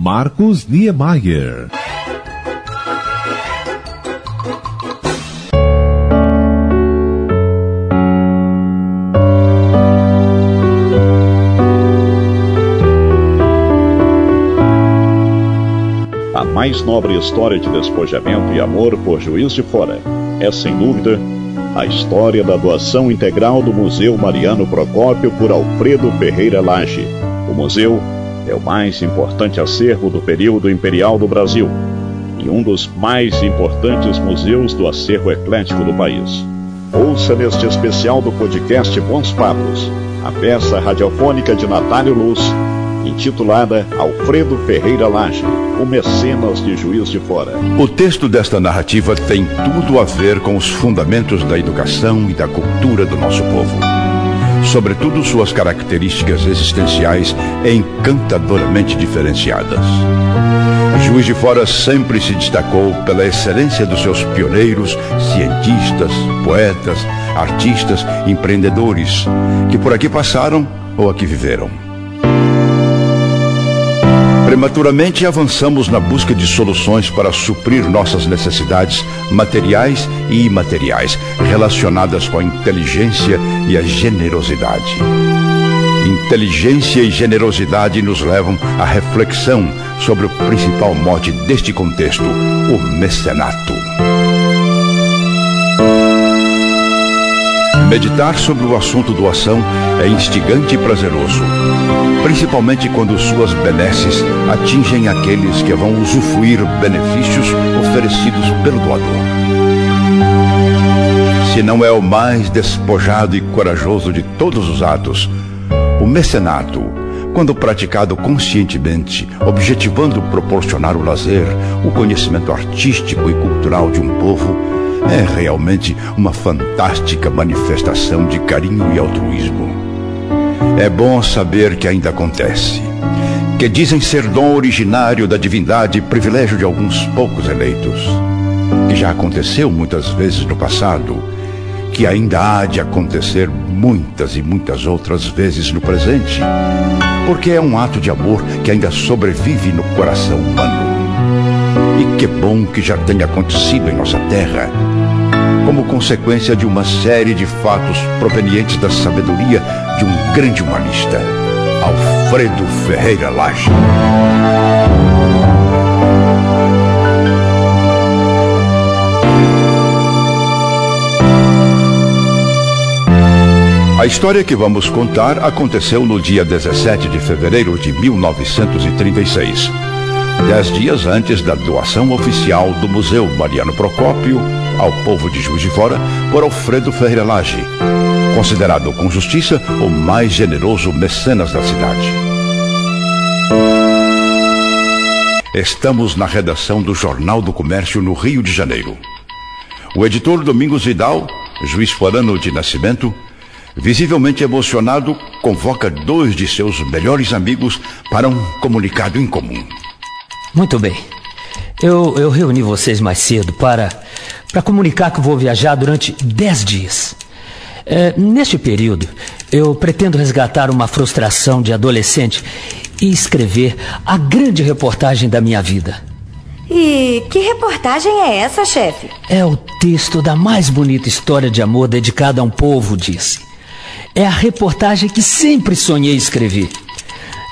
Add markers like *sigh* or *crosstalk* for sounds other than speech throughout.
Marcos Niemeyer. A mais nobre história de despojamento e amor por Juiz de Fora é, sem dúvida, a história da doação integral do Museu Mariano Procópio por Alfredo Ferreira Lage. O museu é o mais importante acervo do período imperial do Brasil e um dos mais importantes museus do acervo eclético do país. Ouça neste especial do podcast Bons Papos, a peça radiofônica de Natálio Luz, intitulada Alfredo Ferreira Lage, o mecenas de Juiz de Fora. O texto desta narrativa tem tudo a ver com os fundamentos da educação e da cultura do nosso povo. Sobretudo suas características existenciais encantadoramente diferenciadas. Juiz de Fora sempre se destacou pela excelência dos seus pioneiros, cientistas, poetas, artistas, empreendedores, que por aqui passaram ou aqui viveram. Prematuramente avançamos na busca de soluções para suprir nossas necessidades materiais e imateriais relacionadas com a inteligência e a generosidade. Inteligência e generosidade nos levam à reflexão sobre o principal mote deste contexto, o mecenato. Meditar sobre o assunto doação é instigante e prazeroso, principalmente quando suas benesses atingem aqueles que vão usufruir benefícios oferecidos pelo doador. Se não é o mais despojado e corajoso de todos os atos, o mecenato, quando praticado conscientemente, objetivando proporcionar o lazer, o conhecimento artístico e cultural de um povo, é realmente uma fantástica manifestação de carinho e altruísmo. É bom saber que ainda acontece. Que dizem ser dom originário da divindade e privilégio de alguns poucos eleitos. Que já aconteceu muitas vezes no passado. Que ainda há de acontecer muitas e muitas outras vezes no presente. Porque é um ato de amor que ainda sobrevive no coração humano. E que bom que já tenha acontecido em nossa terra, como consequência de uma série de fatos provenientes da sabedoria de um grande humanista, Alfredo Ferreira Lage. A história que vamos contar aconteceu no dia 17 de fevereiro de 1936 dez dias antes da doação oficial do Museu Mariano Procópio ao povo de Juiz de Fora por Alfredo Ferreira Lage, considerado com justiça o mais generoso mecenas da cidade. Estamos na redação do Jornal do Comércio no Rio de Janeiro. O editor Domingos Vidal, juiz forano de nascimento, visivelmente emocionado, convoca dois de seus melhores amigos para um comunicado em comum. Muito bem. Eu, eu reuni vocês mais cedo para, para comunicar que vou viajar durante dez dias. É, neste período, eu pretendo resgatar uma frustração de adolescente e escrever a grande reportagem da minha vida. E que reportagem é essa, chefe? É o texto da mais bonita história de amor dedicada a um povo, disse. É a reportagem que sempre sonhei escrever.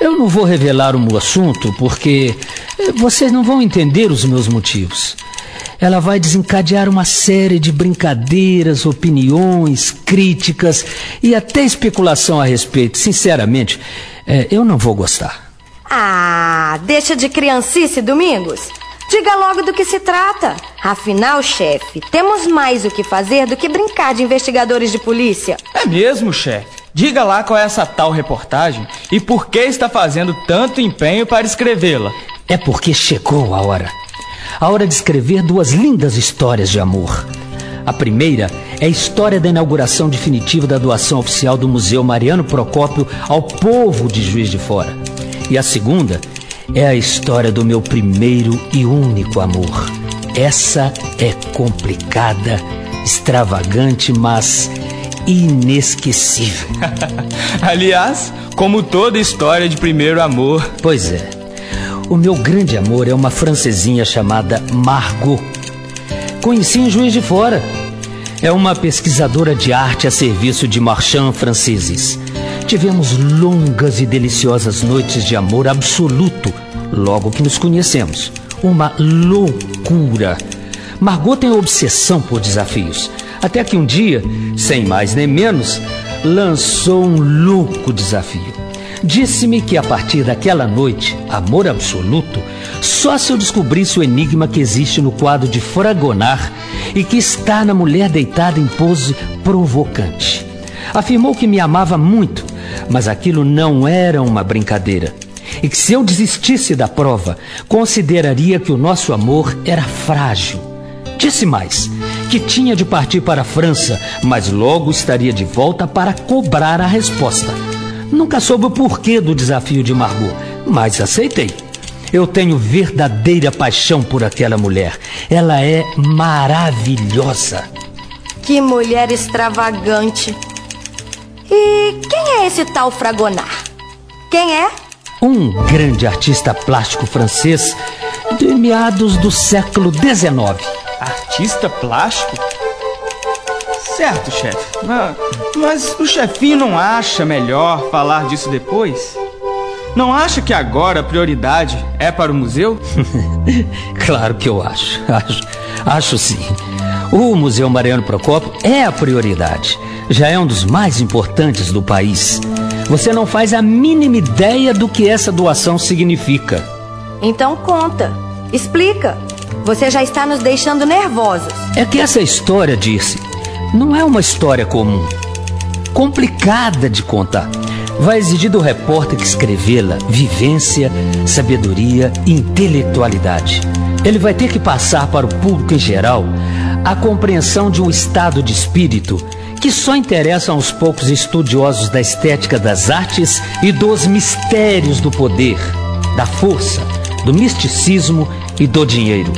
Eu não vou revelar o assunto porque eh, vocês não vão entender os meus motivos. Ela vai desencadear uma série de brincadeiras, opiniões, críticas e até especulação a respeito. Sinceramente, é, eu não vou gostar. Ah, deixa de criancice, Domingos. Diga logo do que se trata. Afinal, chefe, temos mais o que fazer do que brincar de investigadores de polícia. É mesmo, chefe? Diga lá qual é essa tal reportagem e por que está fazendo tanto empenho para escrevê-la. É porque chegou a hora. A hora de escrever duas lindas histórias de amor. A primeira é a história da inauguração definitiva da doação oficial do Museu Mariano Procópio ao povo de Juiz de Fora. E a segunda é a história do meu primeiro e único amor. Essa é complicada, extravagante, mas inesquecível. *laughs* Aliás, como toda história de primeiro amor. Pois é. O meu grande amor é uma francesinha chamada Margot. Conheci em Juiz de Fora. É uma pesquisadora de arte a serviço de marchands franceses. Tivemos longas e deliciosas noites de amor absoluto logo que nos conhecemos. Uma loucura. Margot tem obsessão por desafios. Até que um dia, sem mais nem menos, lançou um louco desafio. Disse-me que a partir daquela noite, amor absoluto, só se eu descobrisse o enigma que existe no quadro de Fragonard e que está na mulher deitada em pose provocante. Afirmou que me amava muito, mas aquilo não era uma brincadeira. E que se eu desistisse da prova, consideraria que o nosso amor era frágil. Disse mais que tinha de partir para a França, mas logo estaria de volta para cobrar a resposta. Nunca soube o porquê do desafio de Margot, mas aceitei. Eu tenho verdadeira paixão por aquela mulher. Ela é maravilhosa. Que mulher extravagante. E quem é esse tal Fragonar? Quem é? Um grande artista plástico francês de meados do século XIX. Artista plástico? Certo, chefe. Mas, mas o chefinho não acha melhor falar disso depois? Não acha que agora a prioridade é para o museu? *laughs* claro que eu acho. Acho, acho sim. O Museu Mariano Procópio é a prioridade. Já é um dos mais importantes do país. Você não faz a mínima ideia do que essa doação significa. Então conta, explica. Você já está nos deixando nervosos. É que essa história, disse, não é uma história comum. Complicada de contar. Vai exigir do repórter que escrevê-la vivência, sabedoria e intelectualidade. Ele vai ter que passar para o público em geral a compreensão de um estado de espírito que só interessa aos poucos estudiosos da estética das artes e dos mistérios do poder, da força, do misticismo e do dinheiro.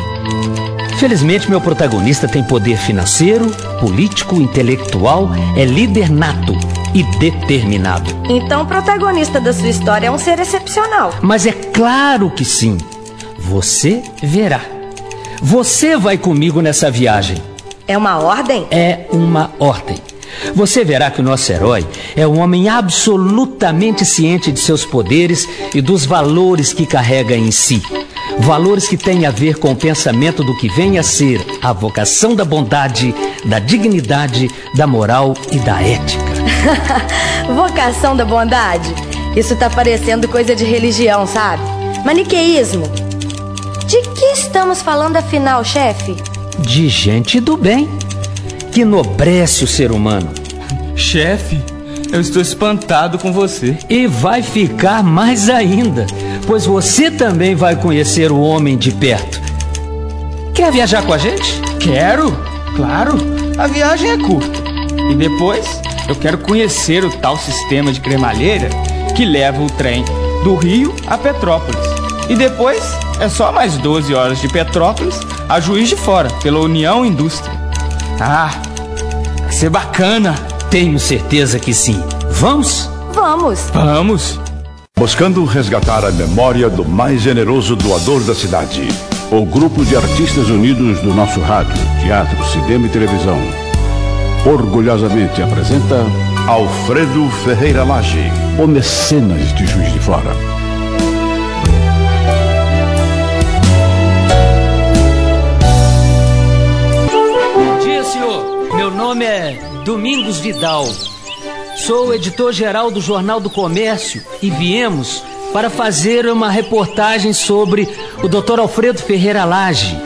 Felizmente, meu protagonista tem poder financeiro, político, intelectual, é líder nato e determinado. Então, o protagonista da sua história é um ser excepcional. Mas é claro que sim. Você verá. Você vai comigo nessa viagem. É uma ordem? É uma ordem. Você verá que o nosso herói é um homem absolutamente ciente de seus poderes e dos valores que carrega em si. Valores que têm a ver com o pensamento do que vem a ser a vocação da bondade, da dignidade, da moral e da ética. *laughs* vocação da bondade? Isso tá parecendo coisa de religião, sabe? Maniqueísmo. De que estamos falando afinal, chefe? De gente do bem, que enobrece o ser humano. Chefe, eu estou espantado com você. E vai ficar mais ainda, pois você também vai conhecer o homem de perto. Quer viajar com a gente? Quero, claro. A viagem é curta. E depois eu quero conhecer o tal sistema de cremalheira que leva o trem do Rio a Petrópolis. E depois é só mais 12 horas de Petrópolis a Juiz de Fora, pela União Indústria. Ah, vai ser bacana. Tenho certeza que sim. Vamos? Vamos. Vamos. Buscando resgatar a memória do mais generoso doador da cidade, o Grupo de Artistas Unidos do nosso rádio, teatro, cinema e televisão, orgulhosamente apresenta Alfredo Ferreira Lage, o mecenas de Juiz de Fora. Domingos Vidal. Sou editor-geral do Jornal do Comércio e viemos para fazer uma reportagem sobre o Dr. Alfredo Ferreira Lage.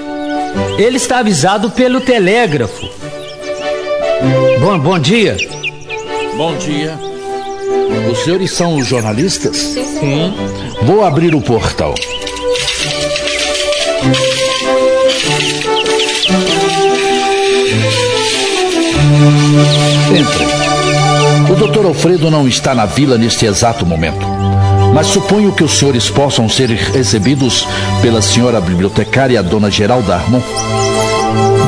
Ele está avisado pelo telégrafo. Bom, bom dia. Bom dia. Os senhores são os jornalistas? Sim. Vou abrir o portal. Entrem. O doutor Alfredo não está na vila neste exato momento. Mas suponho que os senhores possam ser recebidos pela senhora bibliotecária Dona Geralda Armon.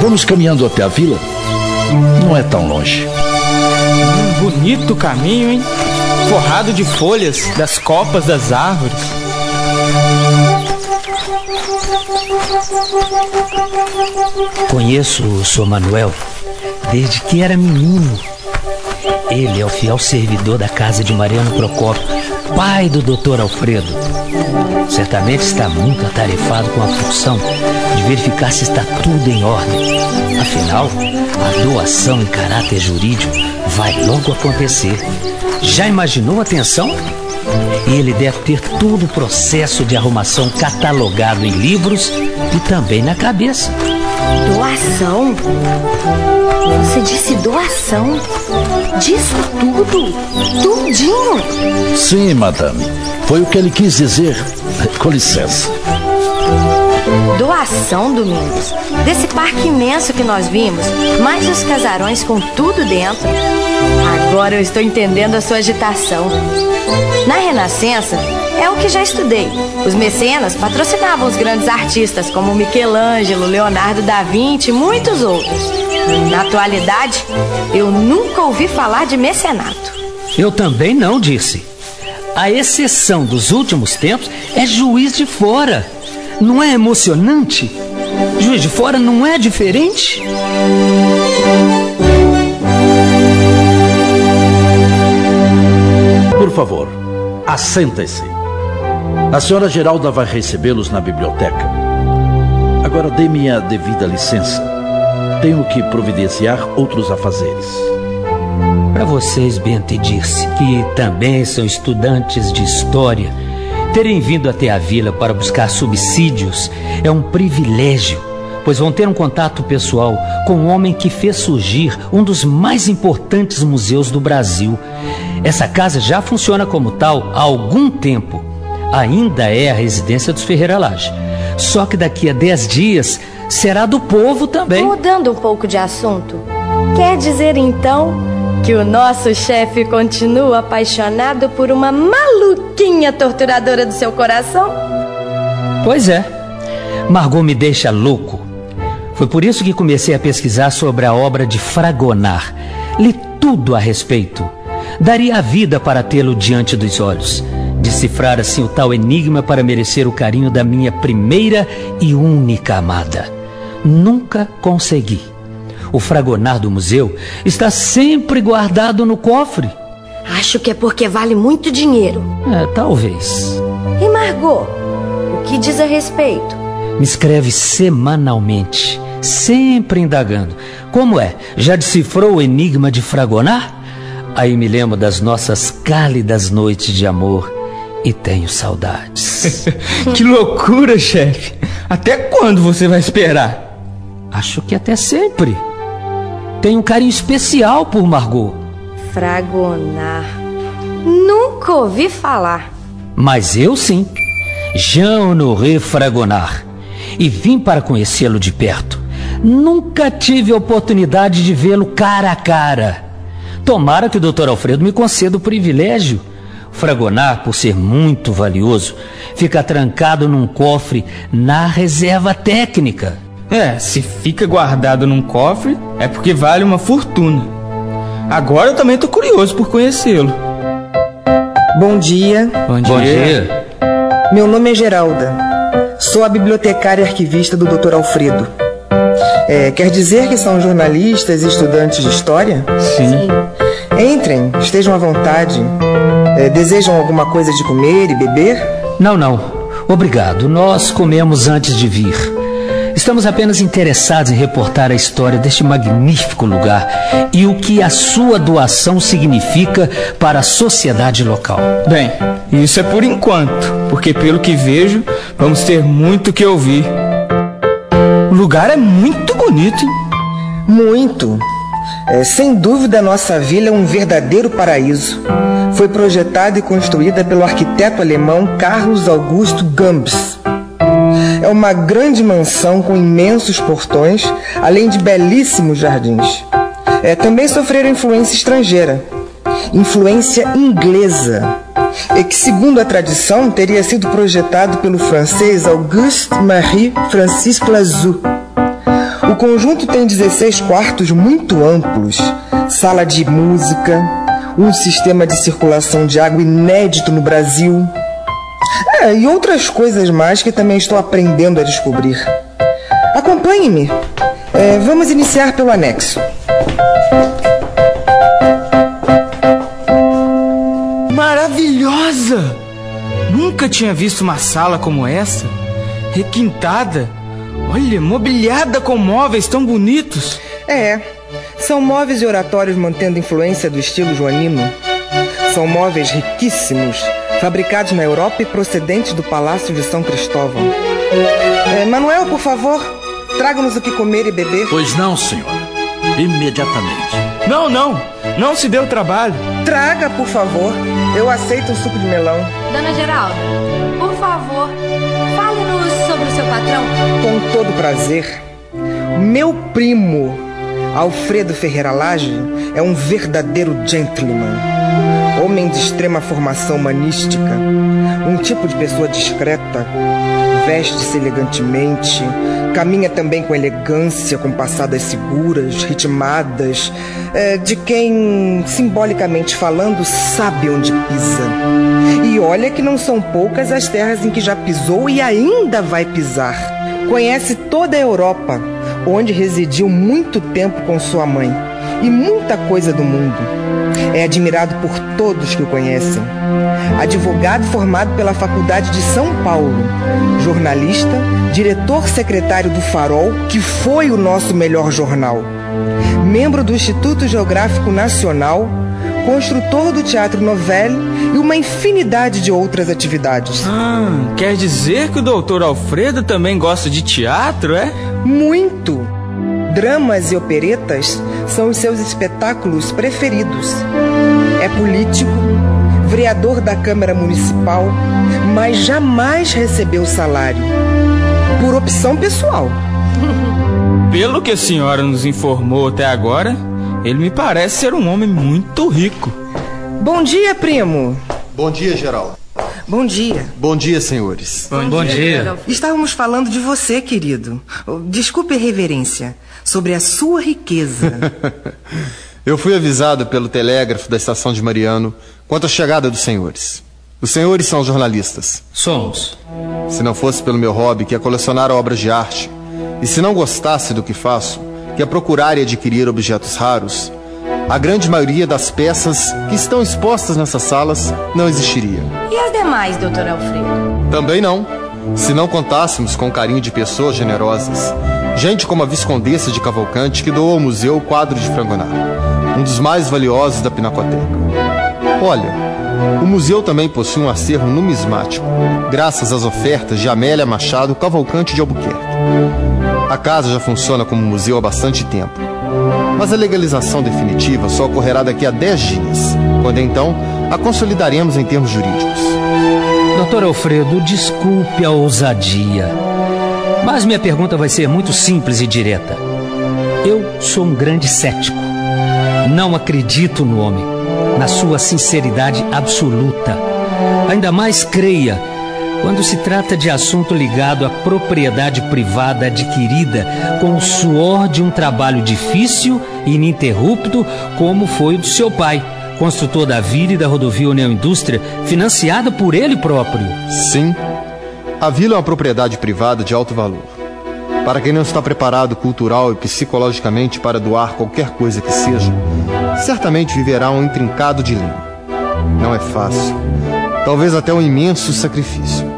Vamos caminhando até a vila? Não é tão longe. Bonito caminho, hein? Forrado de folhas das copas das árvores. Conheço o Sr. Manuel desde que era menino. Ele é o fiel servidor da casa de Mariano Procópio, pai do Dr. Alfredo. Certamente está muito atarefado com a função de verificar se está tudo em ordem. Afinal, a doação em caráter jurídico vai logo acontecer. Já imaginou a tensão? Ele deve ter todo o processo de arrumação catalogado em livros e também na cabeça. Doação? Você disse doação? Disso tudo? Tudinho? Sim, madame. Foi o que ele quis dizer. Com licença. Doação, Domingos. Desse parque imenso que nós vimos, mais os casarões com tudo dentro. Agora eu estou entendendo a sua agitação. Na Renascença, é o que já estudei. Os mecenas patrocinavam os grandes artistas como Michelangelo, Leonardo da Vinci e muitos outros. Na atualidade, eu nunca ouvi falar de mecenato. Eu também não disse. A exceção dos últimos tempos é juiz de fora. Não é emocionante? Juiz de fora não é diferente? Por favor, assenta-se. A senhora Geralda vai recebê-los na biblioteca. Agora dê-me a devida licença. Tenho que providenciar outros afazeres. Para vocês, Bento e Dirce, que também são estudantes de história, terem vindo até a vila para buscar subsídios é um privilégio, pois vão ter um contato pessoal com um homem que fez surgir um dos mais importantes museus do Brasil. Essa casa já funciona como tal há algum tempo. Ainda é a residência dos Ferreira Lage. Só que daqui a 10 dias será do povo também. Mudando um pouco de assunto, quer dizer então que o nosso chefe continua apaixonado por uma maluquinha torturadora do seu coração? Pois é. Margot me deixa louco. Foi por isso que comecei a pesquisar sobre a obra de Fragonar. Li tudo a respeito. Daria a vida para tê-lo diante dos olhos. Decifrar assim o tal enigma para merecer o carinho da minha primeira e única amada. Nunca consegui. O fragonar do museu está sempre guardado no cofre. Acho que é porque vale muito dinheiro. É, talvez. E Margot, o que diz a respeito? Me escreve semanalmente, sempre indagando. Como é? Já decifrou o enigma de Fragonar? Aí me lembro das nossas cálidas noites de amor e tenho saudades. *laughs* que loucura, chefe! Até quando você vai esperar? Acho que até sempre. Tenho um carinho especial por Margot. Fragonar. Nunca ouvi falar. Mas eu sim. Jean-Honoré Fragonar. E vim para conhecê-lo de perto. Nunca tive a oportunidade de vê-lo cara a cara. Tomara que o Dr. Alfredo me conceda o privilégio. Fragonar, por ser muito valioso, fica trancado num cofre na reserva técnica. É, se fica guardado num cofre, é porque vale uma fortuna. Agora eu também tô curioso por conhecê-lo. Bom dia. Bom dia. Bom dia. Meu nome é Geralda. Sou a bibliotecária arquivista do Dr. Alfredo. É, quer dizer que são jornalistas e estudantes de história? Sim. Entrem, estejam à vontade. É, desejam alguma coisa de comer e beber? Não, não. Obrigado. Nós comemos antes de vir. Estamos apenas interessados em reportar a história deste magnífico lugar e o que a sua doação significa para a sociedade local. Bem, isso é por enquanto, porque pelo que vejo, vamos ter muito que ouvir. O lugar é muito bonito. hein? Muito. É, sem dúvida, nossa vila é um verdadeiro paraíso. Foi projetada e construída pelo arquiteto alemão Carlos Augusto Gambs. É uma grande mansão com imensos portões, além de belíssimos jardins. É, também sofreram influência estrangeira, influência inglesa, e que, segundo a tradição, teria sido projetado pelo francês Auguste Marie Francis Plazou. O conjunto tem 16 quartos muito amplos, sala de música, um sistema de circulação de água inédito no Brasil. É, e outras coisas mais que também estou aprendendo a descobrir. Acompanhe-me. É, vamos iniciar pelo anexo. Maravilhosa! Nunca tinha visto uma sala como essa. Requintada. Olha, mobiliada com móveis tão bonitos. É, são móveis e oratórios mantendo influência do estilo joanino. São móveis riquíssimos, fabricados na Europa e procedentes do Palácio de São Cristóvão. É, Manuel, por favor, traga-nos o que comer e beber. Pois não, senhora. Imediatamente. Não, não. Não se deu trabalho. Traga, por favor. Eu aceito um suco de melão. Dona Geralda, favor, fale-nos sobre o seu patrão. Com todo prazer. Meu primo, Alfredo Ferreira Lage, é um verdadeiro gentleman. Homem de extrema formação humanística. Um tipo de pessoa discreta. Veste-se elegantemente, caminha também com elegância, com passadas seguras, ritmadas, é, de quem, simbolicamente falando, sabe onde pisa. E olha que não são poucas as terras em que já pisou e ainda vai pisar. Conhece toda a Europa, onde residiu muito tempo com sua mãe, e muita coisa do mundo. É admirado por todos que o conhecem. Advogado formado pela Faculdade de São Paulo, jornalista, diretor secretário do Farol, que foi o nosso melhor jornal. Membro do Instituto Geográfico Nacional, construtor do Teatro Novelli e uma infinidade de outras atividades. Ah, quer dizer que o doutor Alfredo também gosta de teatro, é? Muito! Dramas e operetas são os seus espetáculos preferidos. É político, vereador da Câmara Municipal, mas jamais recebeu salário. Por opção pessoal. *laughs* Pelo que a senhora nos informou até agora, ele me parece ser um homem muito rico. Bom dia, primo. Bom dia, Geraldo. Bom dia. Bom dia, senhores. Bom, Bom dia. Estávamos falando de você, querido. Desculpe a reverência. Sobre a sua riqueza. *laughs* Eu fui avisado pelo telégrafo da estação de Mariano quanto à chegada dos senhores. Os senhores são jornalistas. Somos. Se não fosse pelo meu hobby, que é colecionar obras de arte, e se não gostasse do que faço, que é procurar e adquirir objetos raros, a grande maioria das peças que estão expostas nessas salas não existiria. E as demais, doutor Alfredo? Também não. Se não contássemos com o carinho de pessoas generosas. Gente como a Viscondessa de Cavalcante, que doou ao museu o quadro de Frangonar, um dos mais valiosos da Pinacoteca. Olha, o museu também possui um acervo numismático, graças às ofertas de Amélia Machado Cavalcante de Albuquerque. A casa já funciona como museu há bastante tempo, mas a legalização definitiva só ocorrerá daqui a 10 dias, quando então a consolidaremos em termos jurídicos. Doutor Alfredo, desculpe a ousadia, mas minha pergunta vai ser muito simples e direta. Eu sou um grande cético. Não acredito no homem, na sua sinceridade absoluta. Ainda mais creia quando se trata de assunto ligado à propriedade privada adquirida com o suor de um trabalho difícil e ininterrupto, como foi o do seu pai, construtor da vila e da rodovia União Indústria, financiada por ele próprio. Sim, a vila é uma propriedade privada de alto valor. Para quem não está preparado cultural e psicologicamente para doar qualquer coisa que seja, certamente viverá um intrincado dilema. Não é fácil. Talvez até um imenso sacrifício.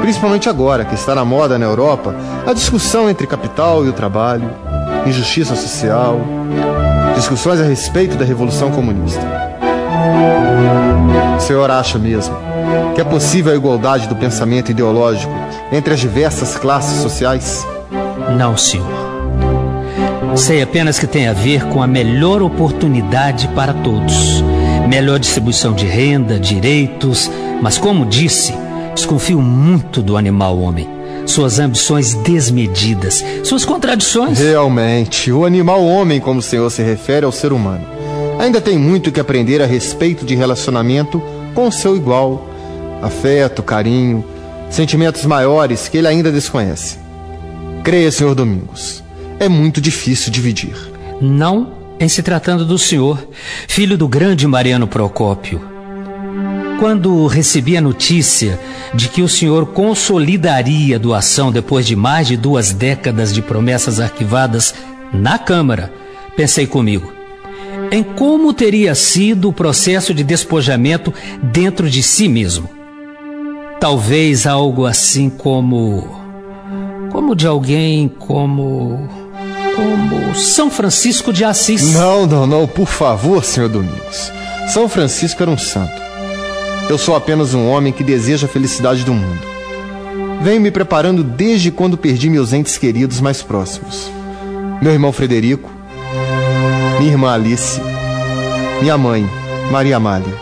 Principalmente agora que está na moda na Europa a discussão entre capital e o trabalho, injustiça social, discussões a respeito da Revolução Comunista. O senhor acha mesmo que é possível a igualdade do pensamento ideológico entre as diversas classes sociais? Não, senhor. Sei apenas que tem a ver com a melhor oportunidade para todos. Melhor distribuição de renda, direitos, mas como disse, desconfio muito do animal homem. Suas ambições desmedidas, suas contradições. Realmente, o animal homem, como o senhor se refere ao ser humano, ainda tem muito que aprender a respeito de relacionamento com o seu igual, afeto, carinho, sentimentos maiores que ele ainda desconhece. Creia, senhor Domingos, é muito difícil dividir. Não em se tratando do senhor, filho do grande Mariano Procópio. Quando recebi a notícia de que o senhor consolidaria a doação depois de mais de duas décadas de promessas arquivadas na Câmara, pensei comigo em como teria sido o processo de despojamento dentro de si mesmo. Talvez algo assim como. como de alguém como. como São Francisco de Assis. Não, não, não, por favor, senhor Domingos. São Francisco era um santo. Eu sou apenas um homem que deseja a felicidade do mundo. Venho me preparando desde quando perdi meus entes queridos mais próximos. Meu irmão Frederico, minha irmã Alice, minha mãe, Maria Amália.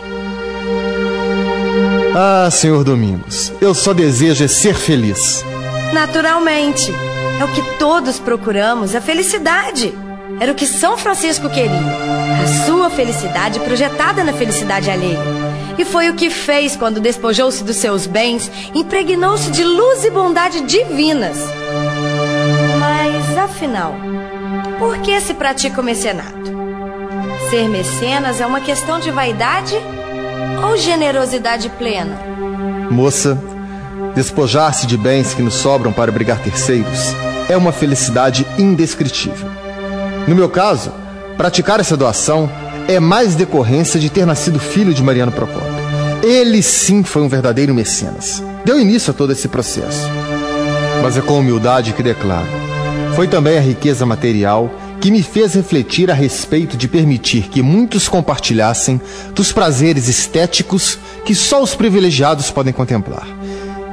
Ah, senhor Domingos, eu só desejo é ser feliz. Naturalmente. É o que todos procuramos, a felicidade. Era o que São Francisco queria. A sua felicidade projetada na felicidade alheia. E foi o que fez quando despojou-se dos seus bens, impregnou-se de luz e bondade divinas. Mas, afinal, por que se pratica o mecenato? Ser mecenas é uma questão de vaidade ou generosidade plena? Moça, despojar-se de bens que nos sobram para obrigar terceiros é uma felicidade indescritível. No meu caso, praticar essa doação é mais decorrência de ter nascido filho de Mariano Procópio. Ele sim foi um verdadeiro mecenas. Deu início a todo esse processo. Mas é com humildade que declaro foi também a riqueza material que me fez refletir a respeito de permitir que muitos compartilhassem dos prazeres estéticos que só os privilegiados podem contemplar.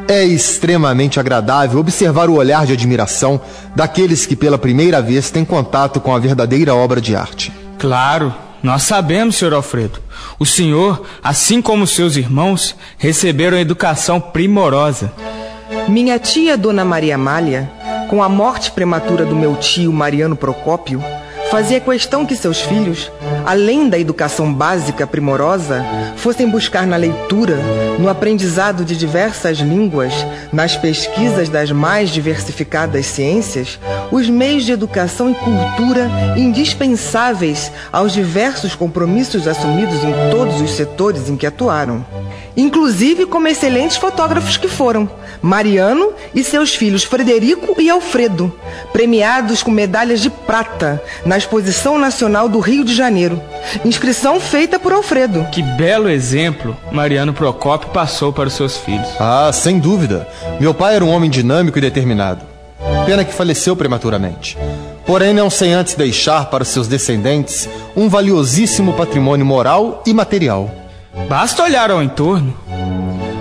É extremamente agradável observar o olhar de admiração daqueles que pela primeira vez têm contato com a verdadeira obra de arte. Claro, nós sabemos, Sr. Alfredo. O senhor, assim como seus irmãos, receberam educação primorosa. Minha tia, Dona Maria Amália, com a morte prematura do meu tio Mariano Procópio, fazia questão que seus filhos, além da educação básica primorosa, fossem buscar na leitura, no aprendizado de diversas línguas, nas pesquisas das mais diversificadas ciências, os meios de educação e cultura indispensáveis aos diversos compromissos assumidos em todos os setores em que atuaram inclusive como excelentes fotógrafos que foram, Mariano e seus filhos Frederico e Alfredo, premiados com medalhas de prata na Exposição Nacional do Rio de Janeiro. Inscrição feita por Alfredo. Que belo exemplo Mariano Procópio passou para os seus filhos. Ah, sem dúvida. Meu pai era um homem dinâmico e determinado. Pena que faleceu prematuramente. Porém, não sem antes deixar para os seus descendentes um valiosíssimo patrimônio moral e material. Basta olhar ao entorno.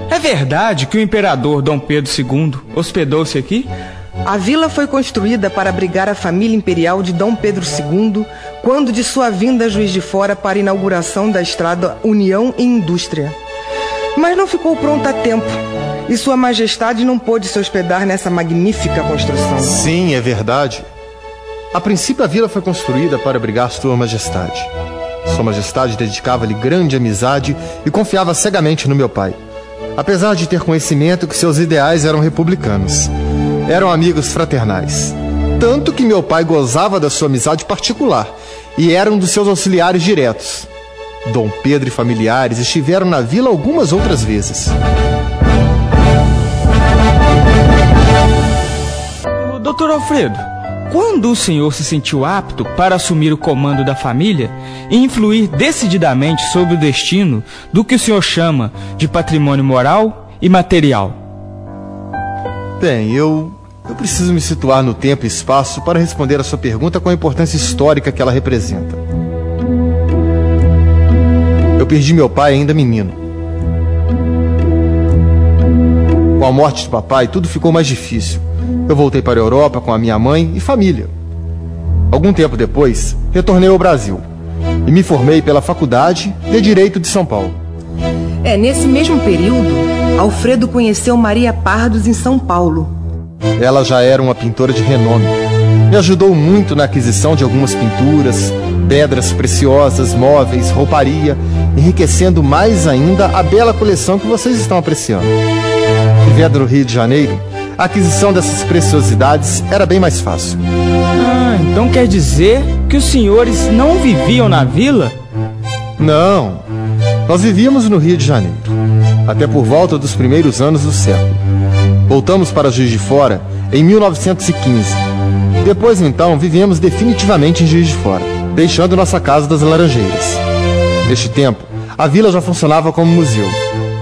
É verdade que o imperador Dom Pedro II hospedou-se aqui? A vila foi construída para abrigar a família imperial de Dom Pedro II quando de sua vinda a Juiz de Fora para a inauguração da estrada União e Indústria. Mas não ficou pronta a tempo e Sua Majestade não pôde se hospedar nessa magnífica construção. Sim, é verdade. A princípio a vila foi construída para abrigar Sua Majestade. Sua Majestade dedicava-lhe grande amizade e confiava cegamente no meu pai, apesar de ter conhecimento que seus ideais eram republicanos. Eram amigos fraternais. Tanto que meu pai gozava da sua amizade particular e era um dos seus auxiliares diretos. Dom Pedro e familiares estiveram na vila algumas outras vezes. Doutor Alfredo, quando o senhor se sentiu apto para assumir o comando da família e influir decididamente sobre o destino do que o senhor chama de patrimônio moral e material? Bem, eu eu preciso me situar no tempo e espaço para responder a sua pergunta com a importância histórica que ela representa. Eu perdi meu pai ainda menino. Com a morte de papai, tudo ficou mais difícil. Eu voltei para a Europa com a minha mãe e família. Algum tempo depois, retornei ao Brasil e me formei pela Faculdade de Direito de São Paulo. É, nesse mesmo período, Alfredo conheceu Maria Pardos em São Paulo. Ela já era uma pintora de renome. Me ajudou muito na aquisição de algumas pinturas, pedras preciosas, móveis, rouparia, enriquecendo mais ainda a bela coleção que vocês estão apreciando. Vivendo no Rio de Janeiro, a aquisição dessas preciosidades era bem mais fácil. Ah, então quer dizer que os senhores não viviam na vila? Não. Nós vivíamos no Rio de Janeiro. até por volta dos primeiros anos do século. Voltamos para Juiz de Fora em 1915. Depois então vivemos definitivamente em Juiz de Fora, deixando nossa casa das Laranjeiras. Neste tempo, a vila já funcionava como museu.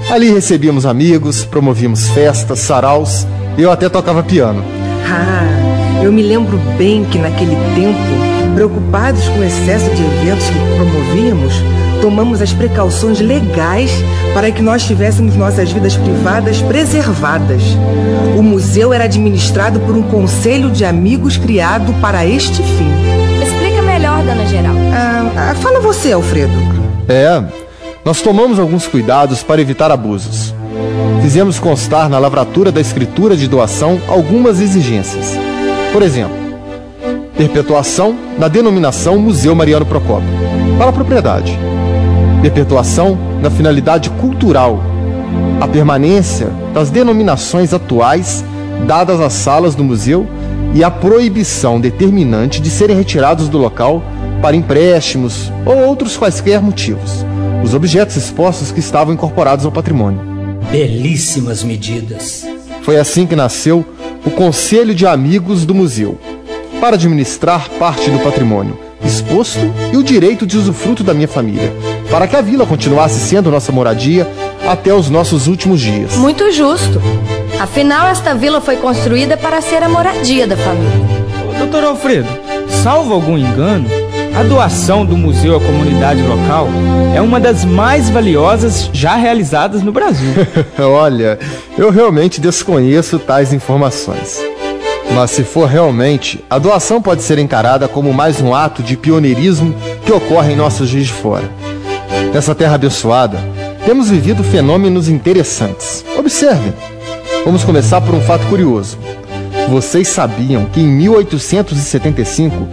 Ali recebíamos amigos, promovíamos festas, saraus eu até tocava piano. Ah, eu me lembro bem que naquele tempo, preocupados com o excesso de eventos que promovíamos, tomamos as precauções legais para que nós tivéssemos nossas vidas privadas preservadas. O museu era administrado por um conselho de amigos criado para este fim. Explica melhor, dona Geral. Ah, ah, fala você, Alfredo. É, nós tomamos alguns cuidados para evitar abusos. Fizemos constar na lavratura da escritura de doação algumas exigências. Por exemplo, perpetuação na denominação Museu Mariano Procópio, para a propriedade perpetuação na finalidade cultural, a permanência das denominações atuais dadas às salas do museu e a proibição determinante de serem retirados do local para empréstimos ou outros quaisquer motivos os objetos expostos que estavam incorporados ao patrimônio. Belíssimas medidas. Foi assim que nasceu o Conselho de Amigos do Museu, para administrar parte do patrimônio exposto e o direito de usufruto da minha família, para que a vila continuasse sendo nossa moradia até os nossos últimos dias. Muito justo. Afinal, esta vila foi construída para ser a moradia da família. Doutor Alfredo, salvo algum engano, a doação do museu à comunidade local é uma das mais valiosas já realizadas no Brasil. *laughs* Olha, eu realmente desconheço tais informações. Mas se for realmente, a doação pode ser encarada como mais um ato de pioneirismo que ocorre em nosso Juiz de Fora. Nessa terra abençoada, temos vivido fenômenos interessantes. Observem. Vamos começar por um fato curioso. Vocês sabiam que em 1875,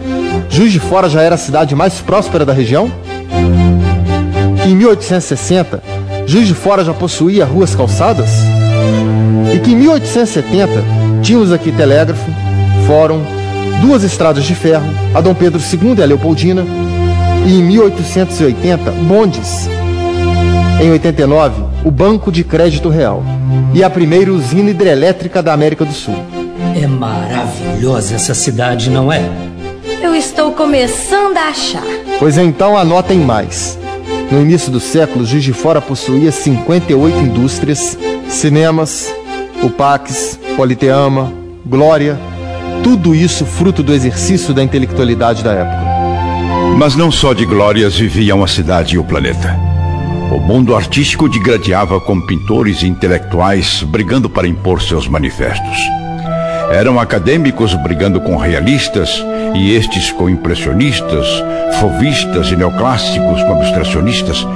Juiz de Fora já era a cidade mais próspera da região? Que em 1860, Juiz de Fora já possuía ruas calçadas? E que em 1870, Tínhamos aqui telégrafo, fórum, duas estradas de ferro, a Dom Pedro II e a Leopoldina, e em 1880, bondes. Em 89, o Banco de Crédito Real e a primeira usina hidrelétrica da América do Sul. É maravilhosa essa cidade, não é? Eu estou começando a achar. Pois então anotem mais. No início do século, Juiz de Fora possuía 58 indústrias, cinemas, UPACs, Politeama, Glória, tudo isso fruto do exercício da intelectualidade da época. Mas não só de glórias viviam a cidade e o planeta. O mundo artístico digradeava com pintores e intelectuais brigando para impor seus manifestos. Eram acadêmicos brigando com realistas e estes com impressionistas, fovistas e neoclássicos com abstracionistas,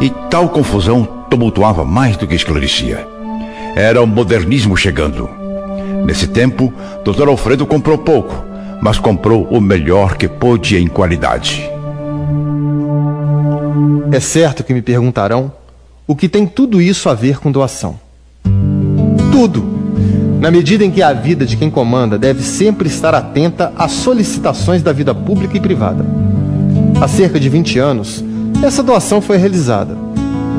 e tal confusão tumultuava mais do que esclarecia. Era o modernismo chegando. Nesse tempo, Dr. Alfredo comprou pouco, mas comprou o melhor que pôde em qualidade. É certo que me perguntarão o que tem tudo isso a ver com doação. Tudo! Na medida em que a vida de quem comanda deve sempre estar atenta às solicitações da vida pública e privada. Há cerca de 20 anos, essa doação foi realizada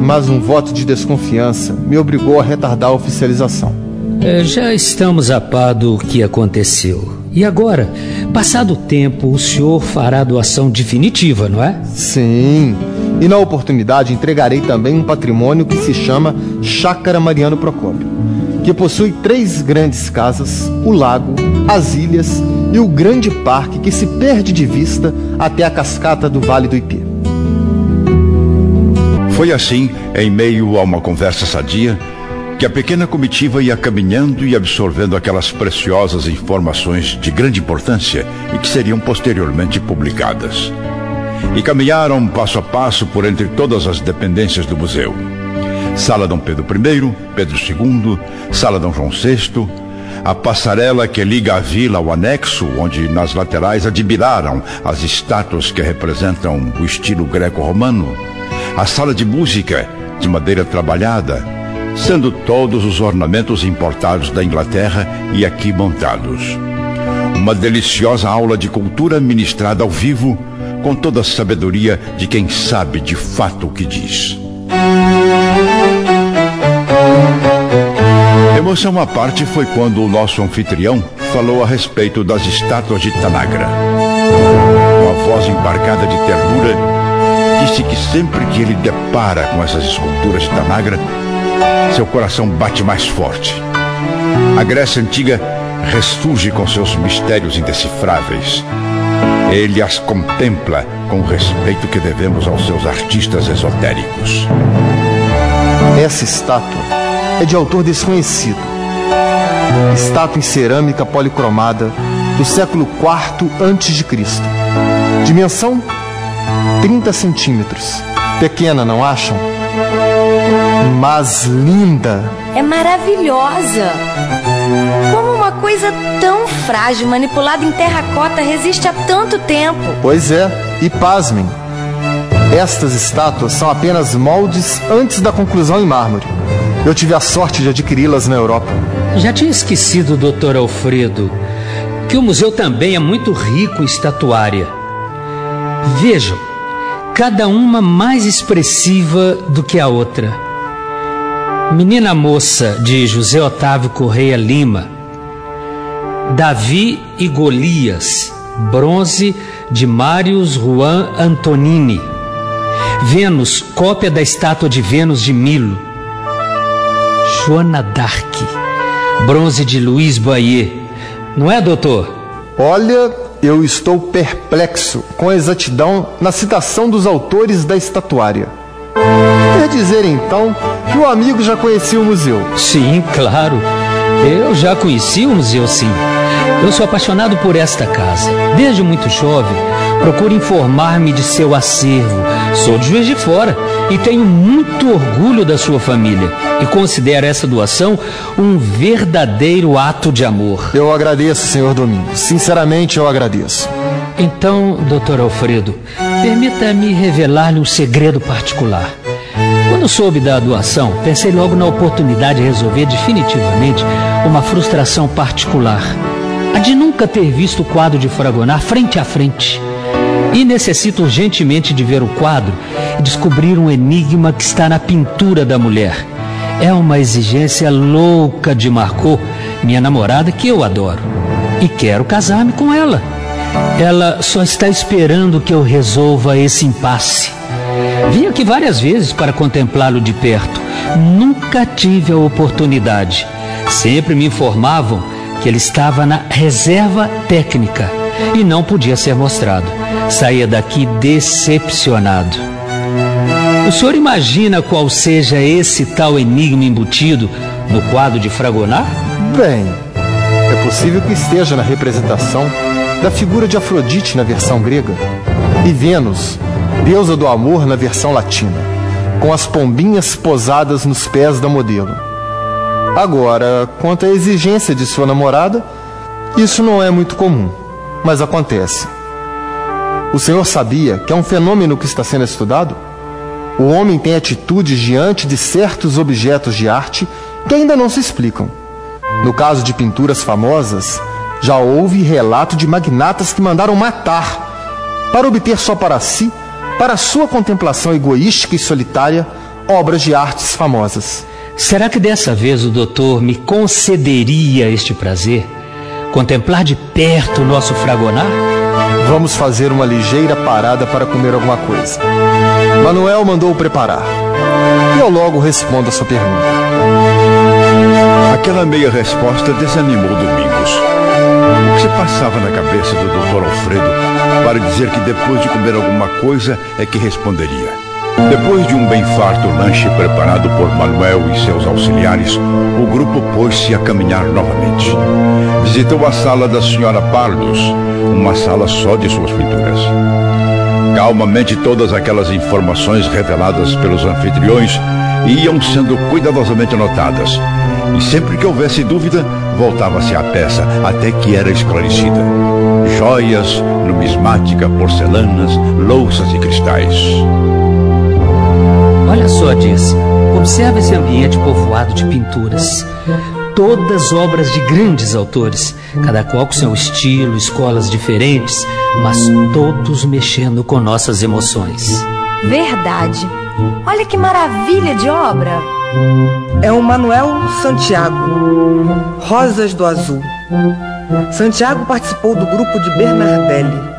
mas um voto de desconfiança me obrigou a retardar a oficialização. É, já estamos a par do que aconteceu. E agora, passado o tempo, o senhor fará a doação definitiva, não é? Sim. E na oportunidade entregarei também um patrimônio que se chama Chácara Mariano Procópio, que possui três grandes casas, o lago, as ilhas e o grande parque que se perde de vista até a cascata do Vale do Ipê. Foi assim, em meio a uma conversa sadia, que a pequena comitiva ia caminhando e absorvendo aquelas preciosas informações de grande importância e que seriam posteriormente publicadas. E caminharam passo a passo por entre todas as dependências do museu. Sala Dom Pedro I, Pedro II, Sala Dom João VI, a passarela que liga a vila ao anexo, onde nas laterais admiraram as estátuas que representam o estilo greco-romano, a sala de música, de madeira trabalhada, sendo todos os ornamentos importados da Inglaterra e aqui montados. Uma deliciosa aula de cultura ministrada ao vivo, com toda a sabedoria de quem sabe de fato o que diz. emoção à parte foi quando o nosso anfitrião falou a respeito das estátuas de Tanagra. Uma voz embarcada de ternura disse que sempre que ele depara com essas esculturas de Tanagra, seu coração bate mais forte. A Grécia Antiga ressurge com seus mistérios indecifráveis. Ele as contempla com o respeito que devemos aos seus artistas esotéricos. Essa estátua é de autor desconhecido. Estátua em cerâmica policromada do século IV a.C. Dimensão 30 centímetros. Pequena, não acham? Mas linda. É maravilhosa. Como uma coisa tão frágil, manipulada em terracota, resiste há tanto tempo? Pois é, e pasmem. Estas estátuas são apenas moldes antes da conclusão em mármore. Eu tive a sorte de adquiri-las na Europa. Já tinha esquecido, doutor Alfredo, que o museu também é muito rico em estatuária. Vejam, cada uma mais expressiva do que a outra. Menina Moça, de José Otávio Correia Lima. Davi e Golias, bronze de Marius Juan Antonini. Vênus, cópia da estátua de Vênus de Milo. Joana d'Arc, bronze de Luiz Boyer. Não é, doutor? Olha, eu estou perplexo com a exatidão na citação dos autores da estatuária. Quer dizer então que o amigo já conhecia o museu? Sim, claro. Eu já conheci o museu, sim. Eu sou apaixonado por esta casa. Desde muito jovem, procuro informar-me de seu acervo. Sou de Juiz de Fora e tenho muito orgulho da sua família. E considero essa doação um verdadeiro ato de amor. Eu agradeço, senhor Domingos. Sinceramente, eu agradeço. Então, doutor Alfredo, permita-me revelar-lhe um segredo particular. Quando soube da doação, pensei logo na oportunidade de resolver definitivamente uma frustração particular. A de nunca ter visto o quadro de Fragonar frente a frente. E necessito urgentemente de ver o quadro e descobrir um enigma que está na pintura da mulher. É uma exigência louca de Marcot, minha namorada que eu adoro. E quero casar-me com ela. Ela só está esperando que eu resolva esse impasse. Vim aqui várias vezes para contemplá-lo de perto. Nunca tive a oportunidade. Sempre me informavam que ele estava na reserva técnica e não podia ser mostrado. Saía daqui decepcionado. O senhor imagina qual seja esse tal enigma embutido no quadro de Fragonar? Bem, é possível que esteja na representação da figura de Afrodite na versão grega e Vênus, deusa do amor na versão latina, com as pombinhas posadas nos pés da modelo. Agora, quanto à exigência de sua namorada, isso não é muito comum, mas acontece. O senhor sabia que é um fenômeno que está sendo estudado? O homem tem atitudes diante de certos objetos de arte que ainda não se explicam. No caso de pinturas famosas, já houve relato de magnatas que mandaram matar para obter só para si, para sua contemplação egoística e solitária, obras de artes famosas. Será que dessa vez o doutor me concederia este prazer? Contemplar de perto o nosso fragonar? Vamos fazer uma ligeira parada para comer alguma coisa. Manuel mandou preparar. E eu logo respondo a sua pergunta. Aquela meia resposta desanimou Domingos. O que se passava na cabeça do Dr. Alfredo para dizer que depois de comer alguma coisa é que responderia? Depois de um bem farto lanche preparado por Manuel e seus auxiliares, o grupo pôs-se a caminhar novamente. Visitou a sala da senhora Pardos, uma sala só de suas pinturas. Calmamente, todas aquelas informações reveladas pelos anfitriões iam sendo cuidadosamente anotadas. E sempre que houvesse dúvida, voltava-se à peça até que era esclarecida. Joias, numismática, porcelanas, louças e cristais. Só, diz. Observa esse ambiente povoado de pinturas. Todas obras de grandes autores, cada qual com seu estilo, escolas diferentes, mas todos mexendo com nossas emoções. Verdade. Olha que maravilha de obra. É um Manuel Santiago, Rosas do Azul. Santiago participou do grupo de Bernardelli.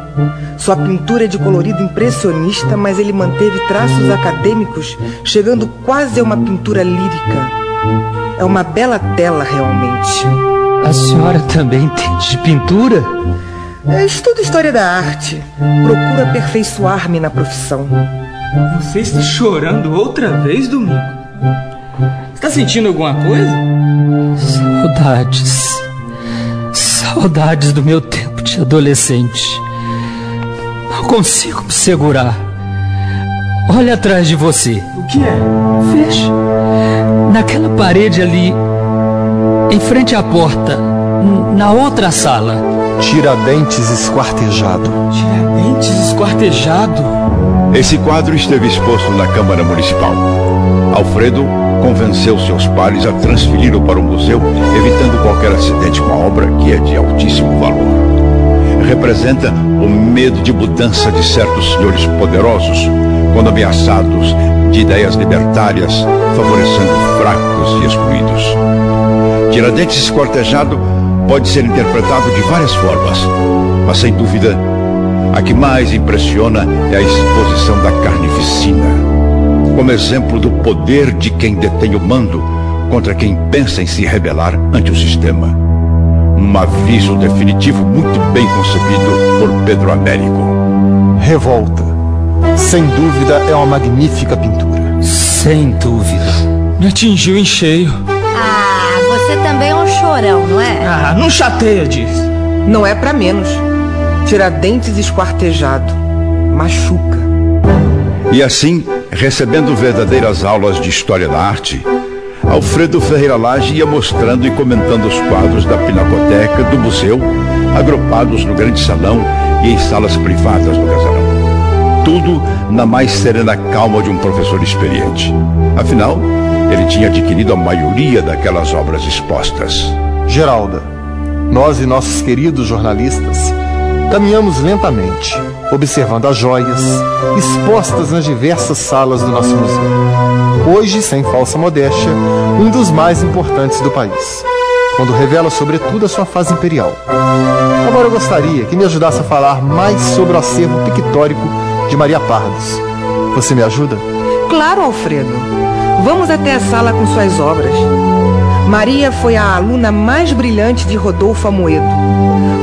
Sua pintura é de colorido impressionista, mas ele manteve traços acadêmicos, chegando quase a uma pintura lírica. É uma bela tela, realmente. A senhora também entende de pintura? É, estudo história da arte. Procuro aperfeiçoar-me na profissão. Você está chorando outra vez, Domingo? Está sentindo alguma coisa? Saudades. Saudades do meu tempo de adolescente. Não consigo me segurar. Olha atrás de você. O que é? Veja. Naquela parede ali, em frente à porta, na outra sala. Tiradentes esquartejado. Tiradentes esquartejado. Esse quadro esteve exposto na Câmara Municipal. Alfredo convenceu seus pares a transferi-lo para o museu, evitando qualquer acidente com a obra, que é de altíssimo valor. Representa o medo de mudança de certos senhores poderosos, quando ameaçados de ideias libertárias, favorecendo fracos e excluídos. Tiradentes escortejado pode ser interpretado de várias formas, mas sem dúvida, a que mais impressiona é a exposição da carnificina como exemplo do poder de quem detém o mando contra quem pensa em se rebelar ante o sistema. Um aviso definitivo muito bem concebido por Pedro Américo. Revolta. Sem dúvida é uma magnífica pintura. Sem dúvida. Me atingiu em cheio. Ah, você também é um chorão, não é? Ah, não chateia disso. Não é para menos. Tiradentes esquartejado. Machuca. E assim, recebendo verdadeiras aulas de história da arte, Alfredo Ferreira Lage ia mostrando e comentando os quadros da pinacoteca do museu, agrupados no grande salão e em salas privadas do casarão. Tudo na mais serena calma de um professor experiente. Afinal, ele tinha adquirido a maioria daquelas obras expostas. Geralda, nós e nossos queridos jornalistas caminhamos lentamente, observando as joias expostas nas diversas salas do nosso museu. Hoje, sem falsa modéstia, um dos mais importantes do país, quando revela sobretudo a sua fase imperial. Agora eu gostaria que me ajudasse a falar mais sobre o acervo pictórico de Maria Pardos. Você me ajuda? Claro, Alfredo. Vamos até a sala com suas obras. Maria foi a aluna mais brilhante de Rodolfo Amoedo.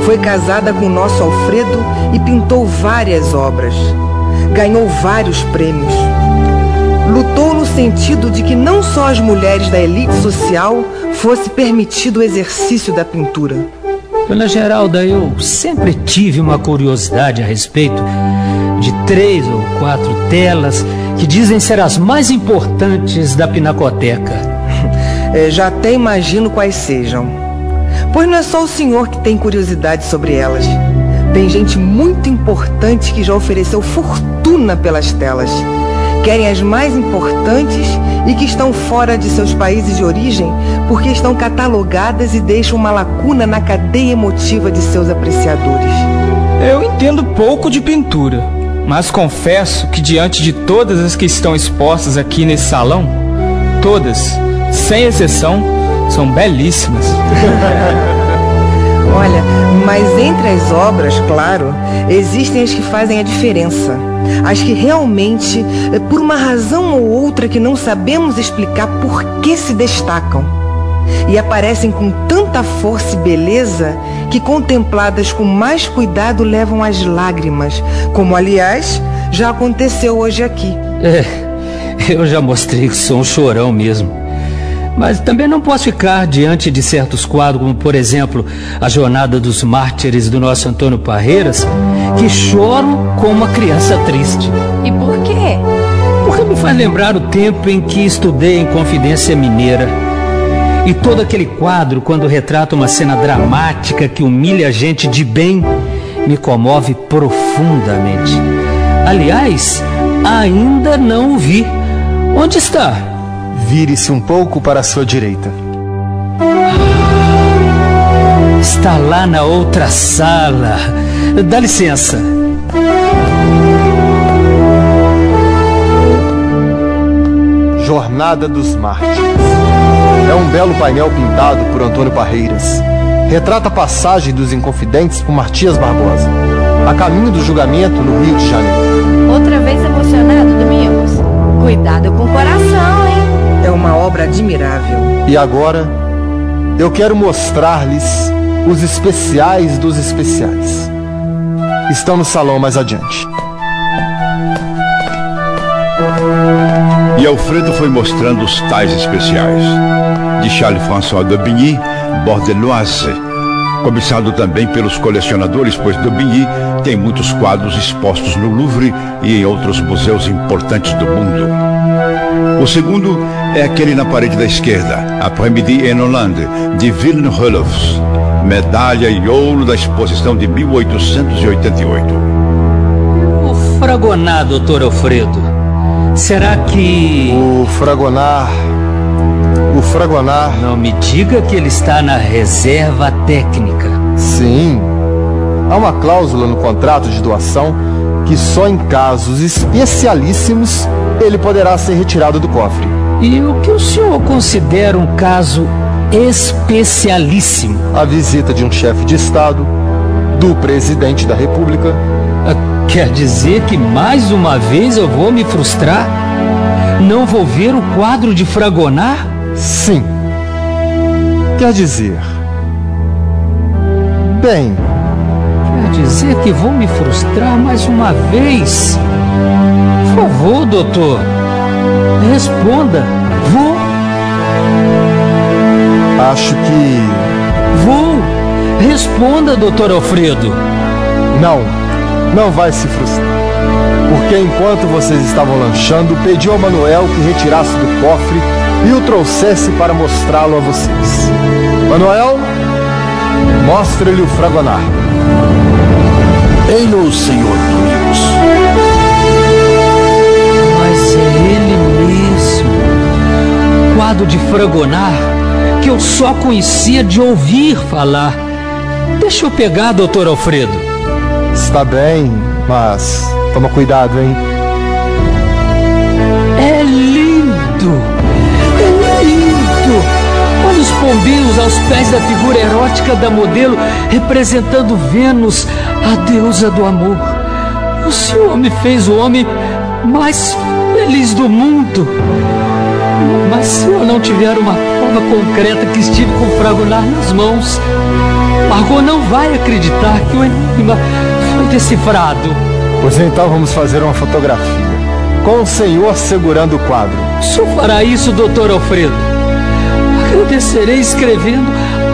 Foi casada com o nosso Alfredo e pintou várias obras. Ganhou vários prêmios. Lutou no sentido de que não só as mulheres da elite social fosse permitido o exercício da pintura. Dona Geralda, eu sempre tive uma curiosidade a respeito de três ou quatro telas que dizem ser as mais importantes da pinacoteca. *laughs* É, já até imagino quais sejam. Pois não é só o senhor que tem curiosidade sobre elas. Tem gente muito importante que já ofereceu fortuna pelas telas. Querem as mais importantes e que estão fora de seus países de origem porque estão catalogadas e deixam uma lacuna na cadeia emotiva de seus apreciadores. Eu entendo pouco de pintura, mas confesso que diante de todas as que estão expostas aqui nesse salão, todas, sem exceção, são belíssimas. *laughs* Olha, mas entre as obras, claro, existem as que fazem a diferença. As que realmente, eh, por uma razão ou outra que não sabemos explicar por que se destacam. E aparecem com tanta força e beleza que, contempladas com mais cuidado, levam às lágrimas, como aliás já aconteceu hoje aqui. É, eu já mostrei que sou um chorão mesmo. Mas também não posso ficar diante de certos quadros, como por exemplo a Jornada dos Mártires do nosso Antônio Parreiras, que choro como uma criança triste. E por quê? Porque me faz lembrar o tempo em que estudei em Confidência Mineira. E todo aquele quadro, quando retrata uma cena dramática que humilha a gente de bem, me comove profundamente. Aliás, ainda não o vi. Onde está? Vire-se um pouco para a sua direita. Está lá na outra sala. Dá licença. Jornada dos Mártires. É um belo painel pintado por Antônio Parreiras. Retrata a passagem dos Inconfidentes por Matias Barbosa, a caminho do julgamento no Rio de Janeiro. Outra vez emocionado, Domingos? Cuidado com o coração, hein? É uma obra admirável. E agora, eu quero mostrar-lhes os especiais dos especiais. Estão no salão mais adiante. E Alfredo foi mostrando os tais especiais. De Charles-François d'Aubigny, Bordeloise, cobiçado também pelos colecionadores, pois d'Aubigny tem muitos quadros expostos no Louvre e em outros museus importantes do mundo. O segundo é aquele na parede da esquerda, Après-midi en Hollande, de Villeneuve, medalha e ouro da exposição de 1888. O Fragonar, doutor Alfredo. Será que. O Fragonar. O Fragonar. Não me diga que ele está na reserva técnica. Sim. Há uma cláusula no contrato de doação que só em casos especialíssimos ele poderá ser retirado do cofre. E o que o senhor considera um caso especialíssimo? A visita de um chefe de Estado, do presidente da República. Ah, Quer dizer que mais uma vez eu vou me frustrar? Não vou ver o quadro de Fragonar? Sim. Quer dizer. Bem, Quer dizer que vou me frustrar mais uma vez? Por favor, doutor. Responda. Vou, acho que. vou. Responda, doutor Alfredo. Não, não vai se frustrar. Porque enquanto vocês estavam lanchando, pediu ao Manuel que retirasse do cofre e o trouxesse para mostrá-lo a vocês. Manuel, mostre-lhe o fragonar. Ei-no, senhor Domingos. Mas é ele mesmo. O quadro de Fragonar eu só conhecia de ouvir falar. Deixa eu pegar, doutor Alfredo. Está bem, mas toma cuidado, hein? É lindo! É lindo! Olha os pombinhos aos pés da figura erótica da modelo representando Vênus, a deusa do amor. O senhor me fez o homem mais feliz do mundo. Mas se eu não tiver uma prova concreta que estive com o Fragonar nas mãos, Margot não vai acreditar que o enigma foi decifrado. Pois então vamos fazer uma fotografia. Com o senhor segurando o quadro. O senhor fará isso, doutor Alfredo? Agradecerei escrevendo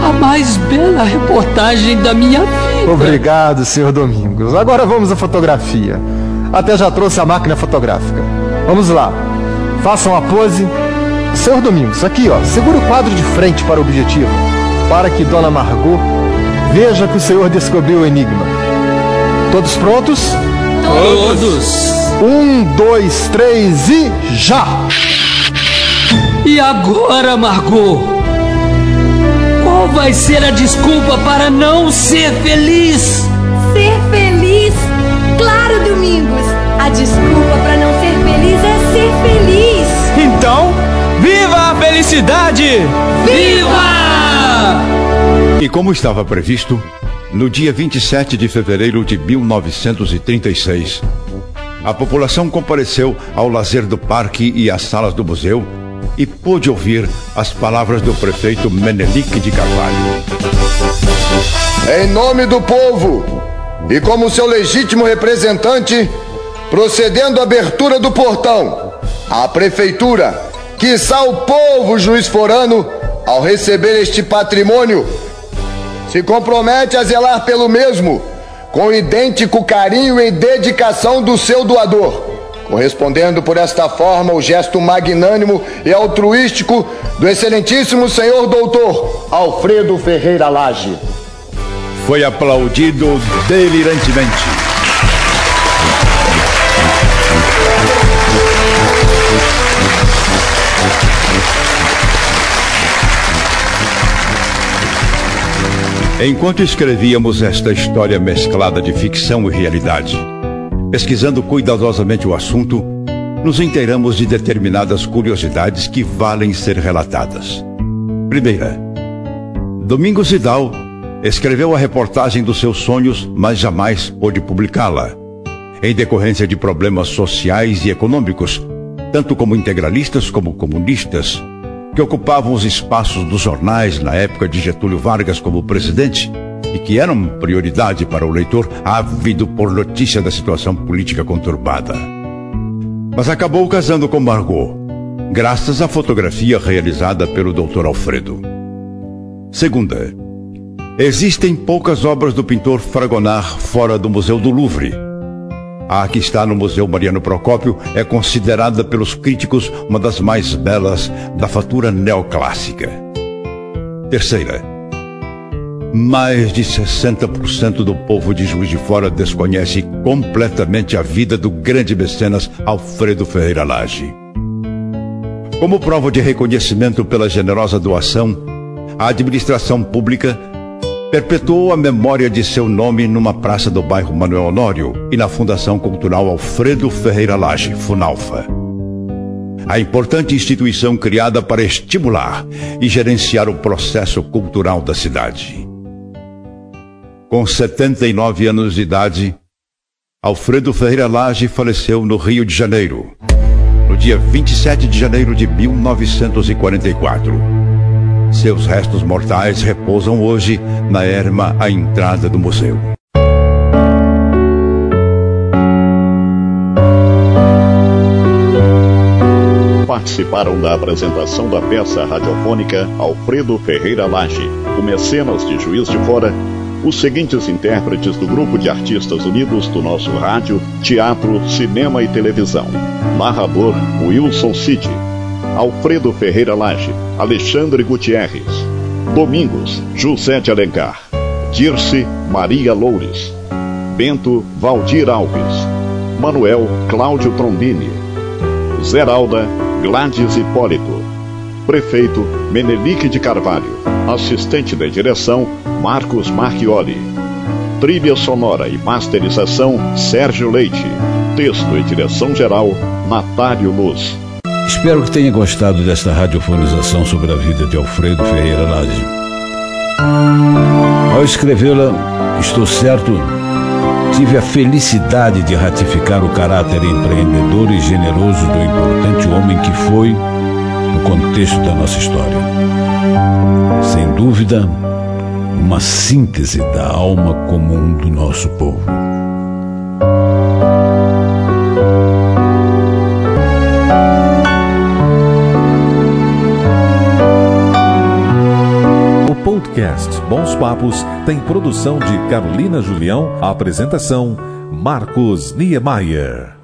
a mais bela reportagem da minha vida. Obrigado, senhor Domingos. Agora vamos à fotografia. Até já trouxe a máquina fotográfica. Vamos lá. Façam a pose. Senhor Domingos, aqui ó, segura o quadro de frente para o objetivo, para que Dona Margot veja que o senhor descobriu o enigma. Todos prontos? Todos. Um, dois, três e já! E agora, Margot? Qual vai ser a desculpa para não ser feliz? Ser feliz? Claro, Domingos! A desculpa para não ser feliz é ser feliz! Felicidade! Viva! E como estava previsto, no dia 27 de fevereiro de 1936, a população compareceu ao lazer do parque e às salas do museu e pôde ouvir as palavras do prefeito Menelik de Carvalho. Em nome do povo e como seu legítimo representante, procedendo à abertura do portão, a prefeitura, quiçá o povo juiz forano, ao receber este patrimônio, se compromete a zelar pelo mesmo, com idêntico carinho e dedicação do seu doador, correspondendo por esta forma o gesto magnânimo e altruístico do excelentíssimo senhor doutor Alfredo Ferreira Lage. Foi aplaudido delirantemente. Enquanto escrevíamos esta história mesclada de ficção e realidade, pesquisando cuidadosamente o assunto, nos inteiramos de determinadas curiosidades que valem ser relatadas. Primeira, Domingos Vidal escreveu a reportagem dos seus sonhos, mas jamais pôde publicá-la, em decorrência de problemas sociais e econômicos, tanto como integralistas como comunistas, que ocupavam os espaços dos jornais na época de Getúlio Vargas como presidente e que eram prioridade para o leitor ávido por notícia da situação política conturbada. Mas acabou casando com Margot, graças à fotografia realizada pelo Dr. Alfredo. Segunda, existem poucas obras do pintor Fragonard fora do Museu do Louvre. A que está no Museu Mariano Procópio é considerada pelos críticos uma das mais belas da fatura neoclássica. Terceira, mais de 60% do povo de Juiz de Fora desconhece completamente a vida do grande mecenas Alfredo Ferreira Lage. Como prova de reconhecimento pela generosa doação, a administração pública perpetuou a memória de seu nome numa praça do bairro Manuel Honório e na Fundação Cultural Alfredo Ferreira Lage, Funalfa. A importante instituição criada para estimular e gerenciar o processo cultural da cidade. Com 79 anos de idade, Alfredo Ferreira Lage faleceu no Rio de Janeiro, no dia 27 de janeiro de 1944. Seus restos mortais repousam hoje na erma à entrada do museu. Participaram da apresentação da peça radiofônica Alfredo Ferreira Lage, o mecenas de Juiz de Fora os seguintes intérpretes do grupo de artistas unidos do nosso rádio, teatro, cinema e televisão. Narrador Wilson Cid. Alfredo Ferreira Lage, Alexandre Gutierrez. Domingos, José de Alencar. Dirce Maria Loures. Bento Valdir Alves. Manuel Cláudio Trombini. Zeralda Gladys Hipólito. Prefeito Menelique de Carvalho. Assistente de direção Marcos Marchioli. Trilha sonora e masterização Sérgio Leite. Texto e direção geral Natário Luz. Espero que tenha gostado desta radiofonização sobre a vida de Alfredo Ferreira Lage. Ao escrevê-la, estou certo, tive a felicidade de ratificar o caráter empreendedor e generoso do importante homem que foi no contexto da nossa história. Sem dúvida, uma síntese da alma comum do nosso povo. Podcast Bons Papos tem produção de Carolina Julião, apresentação Marcos Niemeyer.